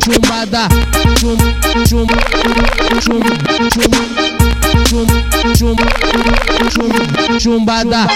chumbada, chum, chum, chum, chum, chum, chum, chumbada.